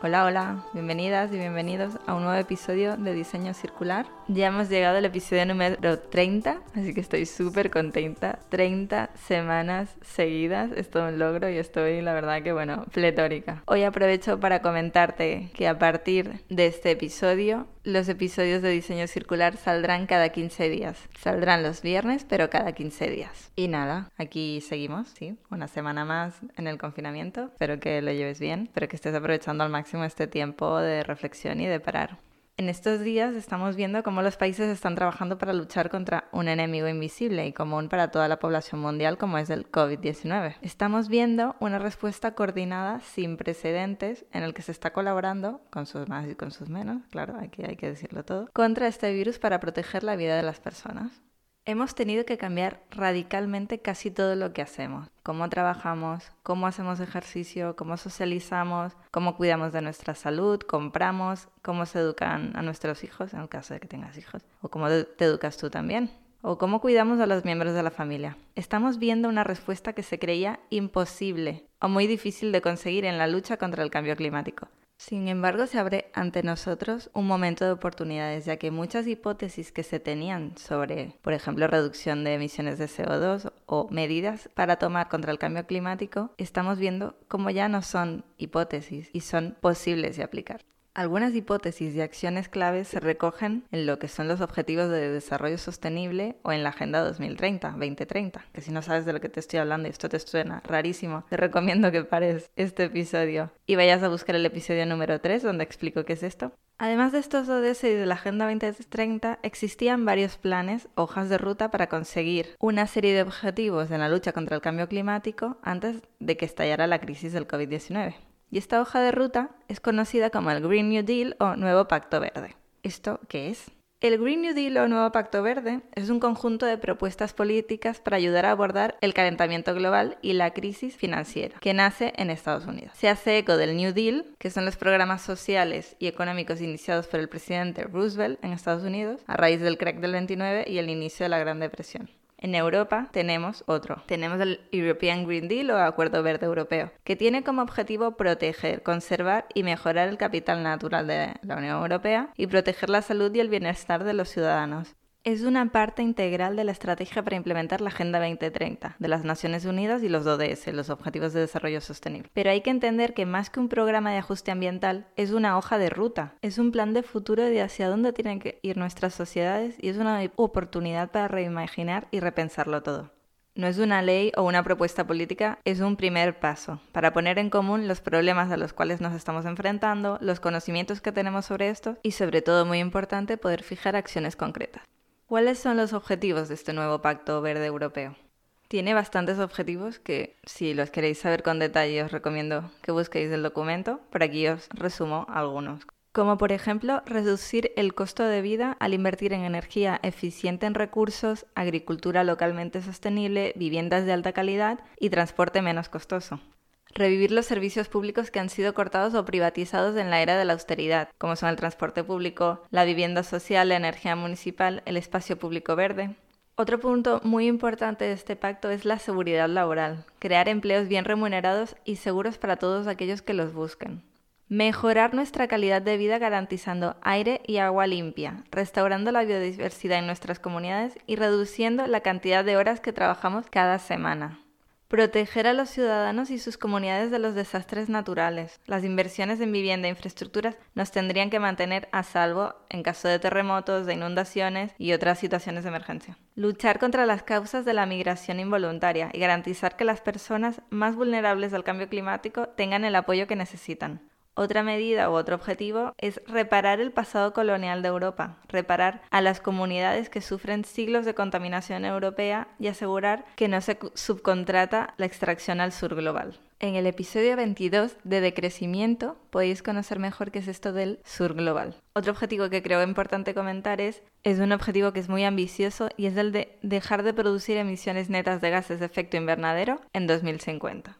Hola, hola, bienvenidas y bienvenidos a un nuevo episodio de Diseño Circular. Ya hemos llegado al episodio número 30, así que estoy súper contenta. 30 semanas seguidas, es todo un logro y estoy, la verdad que, bueno, pletórica. Hoy aprovecho para comentarte que a partir de este episodio los episodios de diseño circular saldrán cada 15 días. Saldrán los viernes, pero cada 15 días. Y nada, aquí seguimos, sí, una semana más en el confinamiento. Espero que lo lleves bien, espero que estés aprovechando al máximo este tiempo de reflexión y de parar. En estos días estamos viendo cómo los países están trabajando para luchar contra un enemigo invisible y común para toda la población mundial como es el COVID-19. Estamos viendo una respuesta coordinada sin precedentes en el que se está colaborando, con sus más y con sus menos, claro, aquí hay que decirlo todo, contra este virus para proteger la vida de las personas. Hemos tenido que cambiar radicalmente casi todo lo que hacemos. Cómo trabajamos, cómo hacemos ejercicio, cómo socializamos, cómo cuidamos de nuestra salud, compramos, cómo se educan a nuestros hijos, en el caso de que tengas hijos, o cómo te educas tú también, o cómo cuidamos a los miembros de la familia. Estamos viendo una respuesta que se creía imposible o muy difícil de conseguir en la lucha contra el cambio climático. Sin embargo, se abre ante nosotros un momento de oportunidades, ya que muchas hipótesis que se tenían sobre, por ejemplo, reducción de emisiones de CO2 o medidas para tomar contra el cambio climático, estamos viendo cómo ya no son hipótesis y son posibles de aplicar. Algunas hipótesis y acciones claves se recogen en lo que son los Objetivos de Desarrollo Sostenible o en la Agenda 2030, 2030, que si no sabes de lo que te estoy hablando y esto te suena rarísimo, te recomiendo que pares este episodio y vayas a buscar el episodio número 3 donde explico qué es esto. Además de estos ODS y de la Agenda 2030, existían varios planes, hojas de ruta para conseguir una serie de objetivos en la lucha contra el cambio climático antes de que estallara la crisis del COVID-19 y esta hoja de ruta es conocida como el Green New Deal o Nuevo Pacto Verde. ¿Esto qué es? El Green New Deal o Nuevo Pacto Verde es un conjunto de propuestas políticas para ayudar a abordar el calentamiento global y la crisis financiera que nace en Estados Unidos. Se hace eco del New Deal, que son los programas sociales y económicos iniciados por el presidente Roosevelt en Estados Unidos a raíz del crack del 29 y el inicio de la Gran Depresión. En Europa tenemos otro. Tenemos el European Green Deal o Acuerdo Verde Europeo, que tiene como objetivo proteger, conservar y mejorar el capital natural de la Unión Europea y proteger la salud y el bienestar de los ciudadanos es una parte integral de la estrategia para implementar la Agenda 2030 de las Naciones Unidas y los ODS, los Objetivos de Desarrollo Sostenible. Pero hay que entender que más que un programa de ajuste ambiental, es una hoja de ruta, es un plan de futuro de hacia dónde tienen que ir nuestras sociedades y es una oportunidad para reimaginar y repensarlo todo. No es una ley o una propuesta política, es un primer paso para poner en común los problemas a los cuales nos estamos enfrentando, los conocimientos que tenemos sobre esto y sobre todo muy importante poder fijar acciones concretas. ¿Cuáles son los objetivos de este nuevo Pacto Verde Europeo? Tiene bastantes objetivos que, si los queréis saber con detalle, os recomiendo que busquéis el documento. Por aquí os resumo algunos. Como por ejemplo, reducir el costo de vida al invertir en energía eficiente en recursos, agricultura localmente sostenible, viviendas de alta calidad y transporte menos costoso revivir los servicios públicos que han sido cortados o privatizados en la era de la austeridad, como son el transporte público, la vivienda social, la energía municipal, el espacio público verde. Otro punto muy importante de este pacto es la seguridad laboral, crear empleos bien remunerados y seguros para todos aquellos que los busquen. Mejorar nuestra calidad de vida garantizando aire y agua limpia, restaurando la biodiversidad en nuestras comunidades y reduciendo la cantidad de horas que trabajamos cada semana. Proteger a los ciudadanos y sus comunidades de los desastres naturales. Las inversiones en vivienda e infraestructuras nos tendrían que mantener a salvo en caso de terremotos, de inundaciones y otras situaciones de emergencia. Luchar contra las causas de la migración involuntaria y garantizar que las personas más vulnerables al cambio climático tengan el apoyo que necesitan. Otra medida u otro objetivo es reparar el pasado colonial de Europa, reparar a las comunidades que sufren siglos de contaminación europea y asegurar que no se subcontrata la extracción al sur global. En el episodio 22 de decrecimiento podéis conocer mejor qué es esto del sur global. Otro objetivo que creo importante comentar es, es un objetivo que es muy ambicioso y es el de dejar de producir emisiones netas de gases de efecto invernadero en 2050.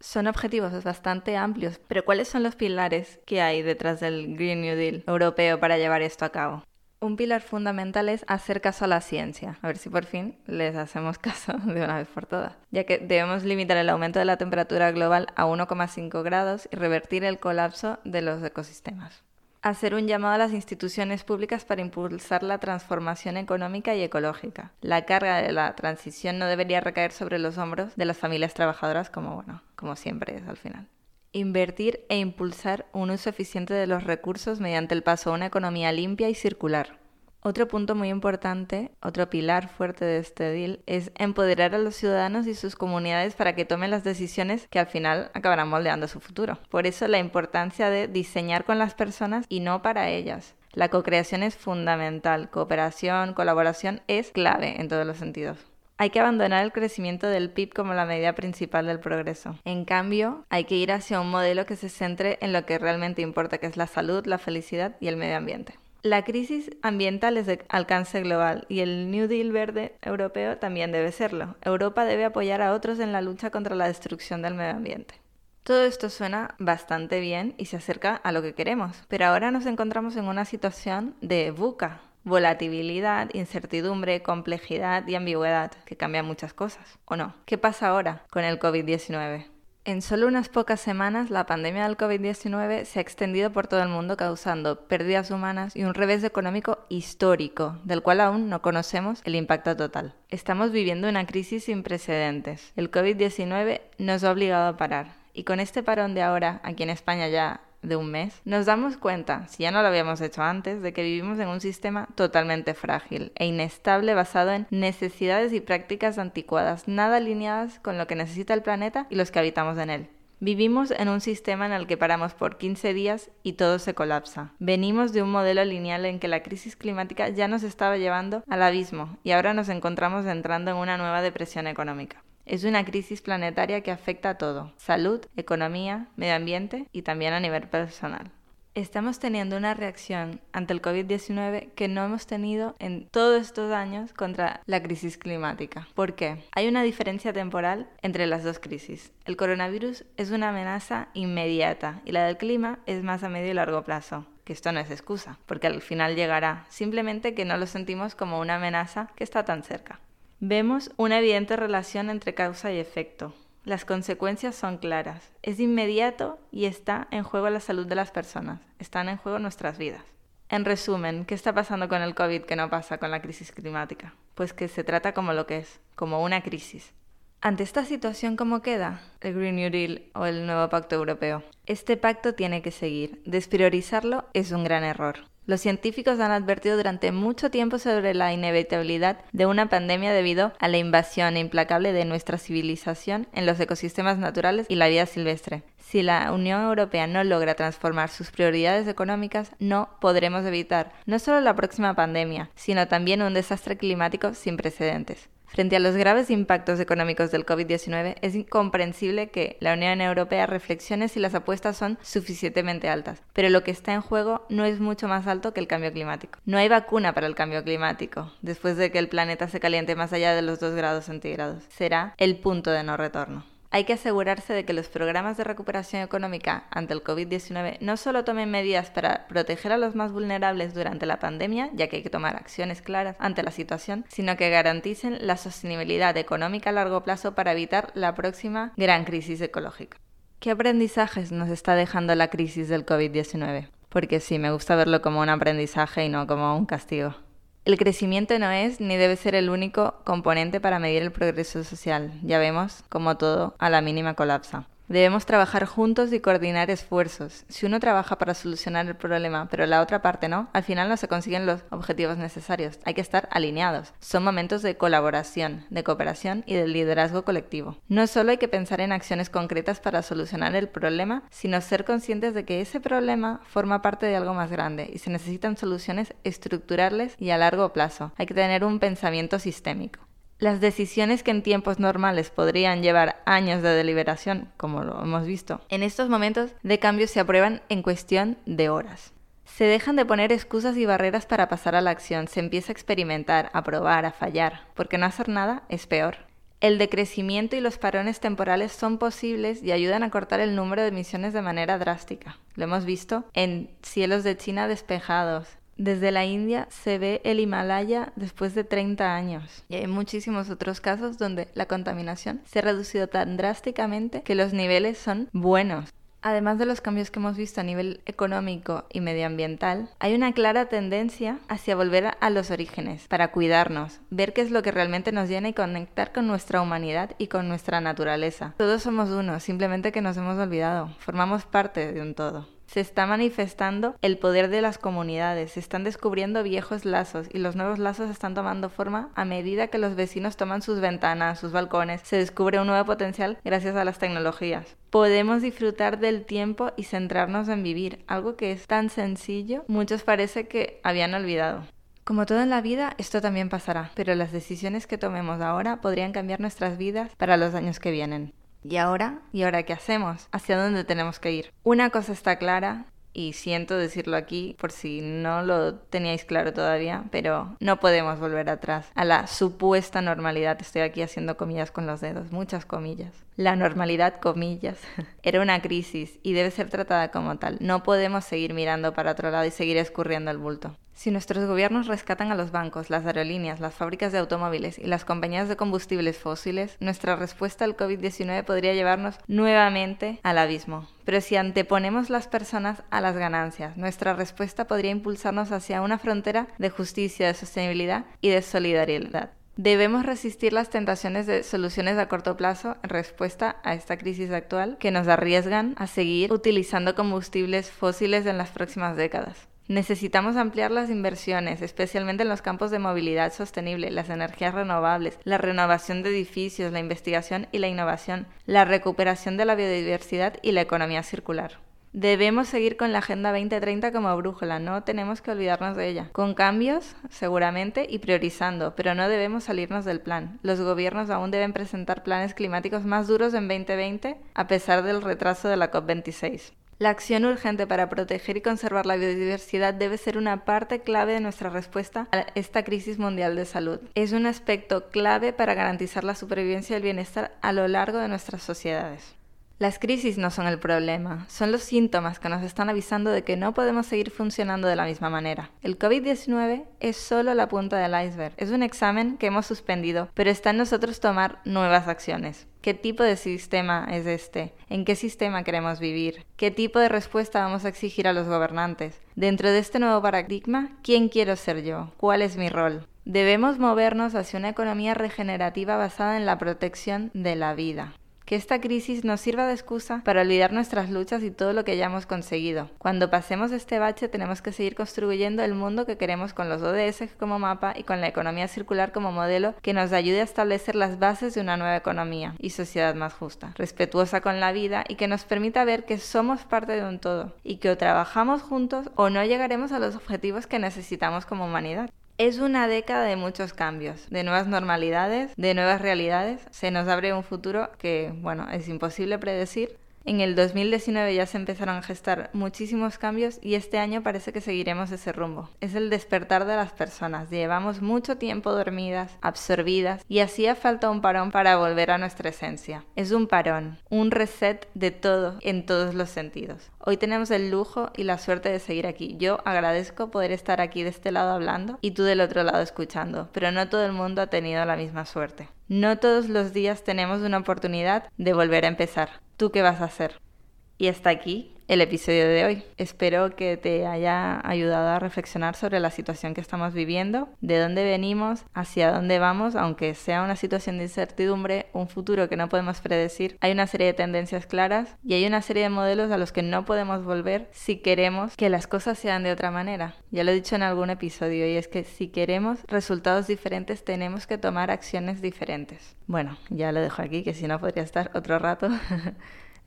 Son objetivos bastante amplios, pero ¿cuáles son los pilares que hay detrás del Green New Deal europeo para llevar esto a cabo? Un pilar fundamental es hacer caso a la ciencia. A ver si por fin les hacemos caso de una vez por todas. Ya que debemos limitar el aumento de la temperatura global a 1,5 grados y revertir el colapso de los ecosistemas hacer un llamado a las instituciones públicas para impulsar la transformación económica y ecológica. La carga de la transición no debería recaer sobre los hombros de las familias trabajadoras como, bueno, como siempre es al final. Invertir e impulsar un uso eficiente de los recursos mediante el paso a una economía limpia y circular. Otro punto muy importante, otro pilar fuerte de este deal, es empoderar a los ciudadanos y sus comunidades para que tomen las decisiones que al final acabarán moldeando su futuro. Por eso la importancia de diseñar con las personas y no para ellas. La co-creación es fundamental, cooperación, colaboración es clave en todos los sentidos. Hay que abandonar el crecimiento del PIB como la medida principal del progreso. En cambio, hay que ir hacia un modelo que se centre en lo que realmente importa, que es la salud, la felicidad y el medio ambiente. La crisis ambiental es de alcance global y el New Deal verde europeo también debe serlo. Europa debe apoyar a otros en la lucha contra la destrucción del medio ambiente. Todo esto suena bastante bien y se acerca a lo que queremos, pero ahora nos encontramos en una situación de buca, volatilidad, incertidumbre, complejidad y ambigüedad, que cambia muchas cosas, ¿o no? ¿Qué pasa ahora con el COVID-19? En solo unas pocas semanas, la pandemia del COVID-19 se ha extendido por todo el mundo causando pérdidas humanas y un revés económico histórico, del cual aún no conocemos el impacto total. Estamos viviendo una crisis sin precedentes. El COVID-19 nos ha obligado a parar. Y con este parón de ahora, aquí en España ya de un mes, nos damos cuenta, si ya no lo habíamos hecho antes, de que vivimos en un sistema totalmente frágil e inestable basado en necesidades y prácticas anticuadas, nada alineadas con lo que necesita el planeta y los que habitamos en él. Vivimos en un sistema en el que paramos por 15 días y todo se colapsa. Venimos de un modelo lineal en que la crisis climática ya nos estaba llevando al abismo y ahora nos encontramos entrando en una nueva depresión económica. Es una crisis planetaria que afecta a todo, salud, economía, medio ambiente y también a nivel personal. Estamos teniendo una reacción ante el COVID-19 que no hemos tenido en todos estos años contra la crisis climática. ¿Por qué? Hay una diferencia temporal entre las dos crisis. El coronavirus es una amenaza inmediata y la del clima es más a medio y largo plazo que esto no es excusa, porque al final llegará, simplemente que no lo sentimos como una amenaza que está tan cerca. Vemos una evidente relación entre causa y efecto. Las consecuencias son claras. Es inmediato y está en juego la salud de las personas. Están en juego nuestras vidas. En resumen, ¿qué está pasando con el COVID que no pasa con la crisis climática? Pues que se trata como lo que es, como una crisis. Ante esta situación, ¿cómo queda el Green New Deal o el nuevo Pacto Europeo? Este pacto tiene que seguir. Despriorizarlo es un gran error. Los científicos han advertido durante mucho tiempo sobre la inevitabilidad de una pandemia debido a la invasión implacable de nuestra civilización en los ecosistemas naturales y la vida silvestre. Si la Unión Europea no logra transformar sus prioridades económicas, no podremos evitar no solo la próxima pandemia, sino también un desastre climático sin precedentes. Frente a los graves impactos económicos del COVID-19, es incomprensible que la Unión Europea reflexione si las apuestas son suficientemente altas, pero lo que está en juego no es mucho más alto que el cambio climático. No hay vacuna para el cambio climático, después de que el planeta se caliente más allá de los 2 grados centígrados. Será el punto de no retorno. Hay que asegurarse de que los programas de recuperación económica ante el COVID-19 no solo tomen medidas para proteger a los más vulnerables durante la pandemia, ya que hay que tomar acciones claras ante la situación, sino que garanticen la sostenibilidad económica a largo plazo para evitar la próxima gran crisis ecológica. ¿Qué aprendizajes nos está dejando la crisis del COVID-19? Porque sí, me gusta verlo como un aprendizaje y no como un castigo. El crecimiento no es ni debe ser el único componente para medir el progreso social. Ya vemos como todo a la mínima colapsa. Debemos trabajar juntos y coordinar esfuerzos. Si uno trabaja para solucionar el problema, pero la otra parte no, al final no se consiguen los objetivos necesarios. Hay que estar alineados. Son momentos de colaboración, de cooperación y de liderazgo colectivo. No solo hay que pensar en acciones concretas para solucionar el problema, sino ser conscientes de que ese problema forma parte de algo más grande y se necesitan soluciones estructurales y a largo plazo. Hay que tener un pensamiento sistémico. Las decisiones que en tiempos normales podrían llevar años de deliberación, como lo hemos visto, en estos momentos de cambio se aprueban en cuestión de horas. Se dejan de poner excusas y barreras para pasar a la acción, se empieza a experimentar, a probar, a fallar, porque no hacer nada es peor. El decrecimiento y los parones temporales son posibles y ayudan a cortar el número de emisiones de manera drástica. Lo hemos visto en cielos de China despejados. Desde la India se ve el Himalaya después de 30 años. Y hay muchísimos otros casos donde la contaminación se ha reducido tan drásticamente que los niveles son buenos. Además de los cambios que hemos visto a nivel económico y medioambiental, hay una clara tendencia hacia volver a los orígenes, para cuidarnos, ver qué es lo que realmente nos llena y conectar con nuestra humanidad y con nuestra naturaleza. Todos somos uno, simplemente que nos hemos olvidado, formamos parte de un todo se está manifestando el poder de las comunidades, se están descubriendo viejos lazos y los nuevos lazos están tomando forma a medida que los vecinos toman sus ventanas, sus balcones, se descubre un nuevo potencial gracias a las tecnologías. Podemos disfrutar del tiempo y centrarnos en vivir, algo que es tan sencillo, muchos parece que habían olvidado. Como todo en la vida, esto también pasará, pero las decisiones que tomemos ahora podrían cambiar nuestras vidas para los años que vienen. ¿Y ahora? ¿Y ahora qué hacemos? ¿Hacia dónde tenemos que ir? Una cosa está clara, y siento decirlo aquí por si no lo teníais claro todavía, pero no podemos volver atrás a la supuesta normalidad. Estoy aquí haciendo comillas con los dedos, muchas comillas. La normalidad, comillas, era una crisis y debe ser tratada como tal. No podemos seguir mirando para otro lado y seguir escurriendo el bulto. Si nuestros gobiernos rescatan a los bancos, las aerolíneas, las fábricas de automóviles y las compañías de combustibles fósiles, nuestra respuesta al COVID-19 podría llevarnos nuevamente al abismo. Pero si anteponemos las personas a las ganancias, nuestra respuesta podría impulsarnos hacia una frontera de justicia, de sostenibilidad y de solidaridad. Debemos resistir las tentaciones de soluciones a corto plazo en respuesta a esta crisis actual que nos arriesgan a seguir utilizando combustibles fósiles en las próximas décadas. Necesitamos ampliar las inversiones, especialmente en los campos de movilidad sostenible, las energías renovables, la renovación de edificios, la investigación y la innovación, la recuperación de la biodiversidad y la economía circular. Debemos seguir con la Agenda 2030 como brújula, no tenemos que olvidarnos de ella. Con cambios, seguramente, y priorizando, pero no debemos salirnos del plan. Los gobiernos aún deben presentar planes climáticos más duros en 2020, a pesar del retraso de la COP26. La acción urgente para proteger y conservar la biodiversidad debe ser una parte clave de nuestra respuesta a esta crisis mundial de salud. Es un aspecto clave para garantizar la supervivencia y el bienestar a lo largo de nuestras sociedades. Las crisis no son el problema, son los síntomas que nos están avisando de que no podemos seguir funcionando de la misma manera. El COVID-19 es solo la punta del iceberg, es un examen que hemos suspendido, pero está en nosotros tomar nuevas acciones. ¿Qué tipo de sistema es este? ¿En qué sistema queremos vivir? ¿Qué tipo de respuesta vamos a exigir a los gobernantes? Dentro de este nuevo paradigma, ¿quién quiero ser yo? ¿Cuál es mi rol? Debemos movernos hacia una economía regenerativa basada en la protección de la vida que esta crisis nos sirva de excusa para olvidar nuestras luchas y todo lo que hayamos conseguido. Cuando pasemos este bache tenemos que seguir construyendo el mundo que queremos con los ODS como mapa y con la economía circular como modelo que nos ayude a establecer las bases de una nueva economía y sociedad más justa, respetuosa con la vida y que nos permita ver que somos parte de un todo y que o trabajamos juntos o no llegaremos a los objetivos que necesitamos como humanidad. Es una década de muchos cambios, de nuevas normalidades, de nuevas realidades. Se nos abre un futuro que, bueno, es imposible predecir, en el 2019 ya se empezaron a gestar muchísimos cambios y este año parece que seguiremos ese rumbo. Es el despertar de las personas. Llevamos mucho tiempo dormidas, absorbidas y hacía falta un parón para volver a nuestra esencia. Es un parón, un reset de todo en todos los sentidos. Hoy tenemos el lujo y la suerte de seguir aquí. Yo agradezco poder estar aquí de este lado hablando y tú del otro lado escuchando, pero no todo el mundo ha tenido la misma suerte. No todos los días tenemos una oportunidad de volver a empezar. ¿Tú qué vas a hacer? Y hasta aquí el episodio de hoy. Espero que te haya ayudado a reflexionar sobre la situación que estamos viviendo, de dónde venimos, hacia dónde vamos, aunque sea una situación de incertidumbre, un futuro que no podemos predecir. Hay una serie de tendencias claras y hay una serie de modelos a los que no podemos volver si queremos que las cosas sean de otra manera. Ya lo he dicho en algún episodio y es que si queremos resultados diferentes tenemos que tomar acciones diferentes. Bueno, ya lo dejo aquí, que si no podría estar otro rato.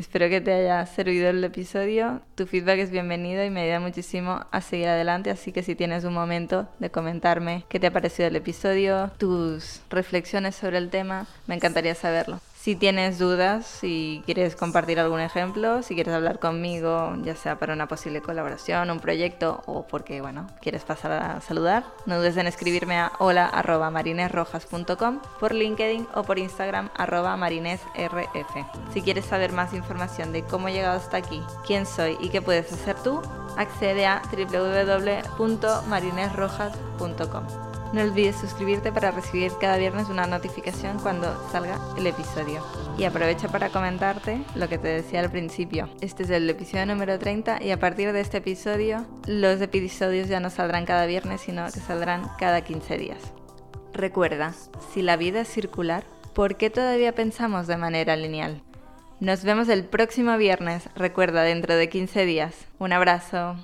Espero que te haya servido el episodio. Tu feedback es bienvenido y me ayuda muchísimo a seguir adelante, así que si tienes un momento de comentarme qué te ha parecido el episodio, tus reflexiones sobre el tema, me encantaría saberlo. Si tienes dudas, si quieres compartir algún ejemplo, si quieres hablar conmigo, ya sea para una posible colaboración, un proyecto o porque, bueno, quieres pasar a saludar, no dudes en escribirme a hola.marinesrojas.com por LinkedIn o por Instagram arroba marinesrf. Si quieres saber más información de cómo he llegado hasta aquí, quién soy y qué puedes hacer tú, accede a www.marinesrojas.com. No olvides suscribirte para recibir cada viernes una notificación cuando salga el episodio. Y aprovecha para comentarte lo que te decía al principio. Este es el episodio número 30 y a partir de este episodio los episodios ya no saldrán cada viernes, sino que saldrán cada 15 días. Recuerda, si la vida es circular, ¿por qué todavía pensamos de manera lineal? Nos vemos el próximo viernes, recuerda, dentro de 15 días. Un abrazo.